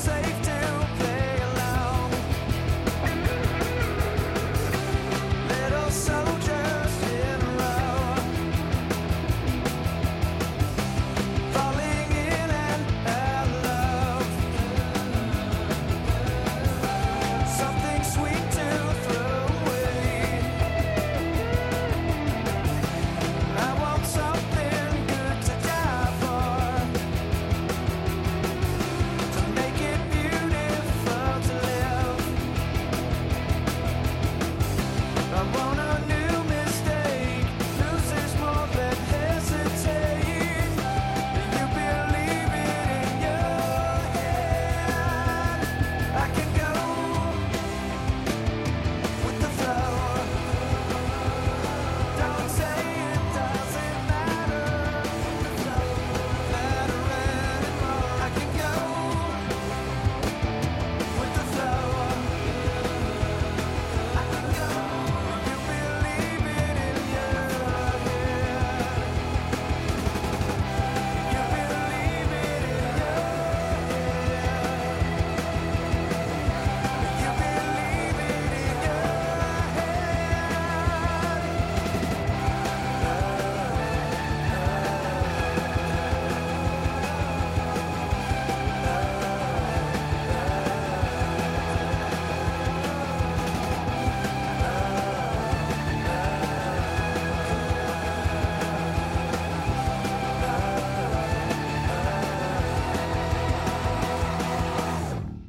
safe.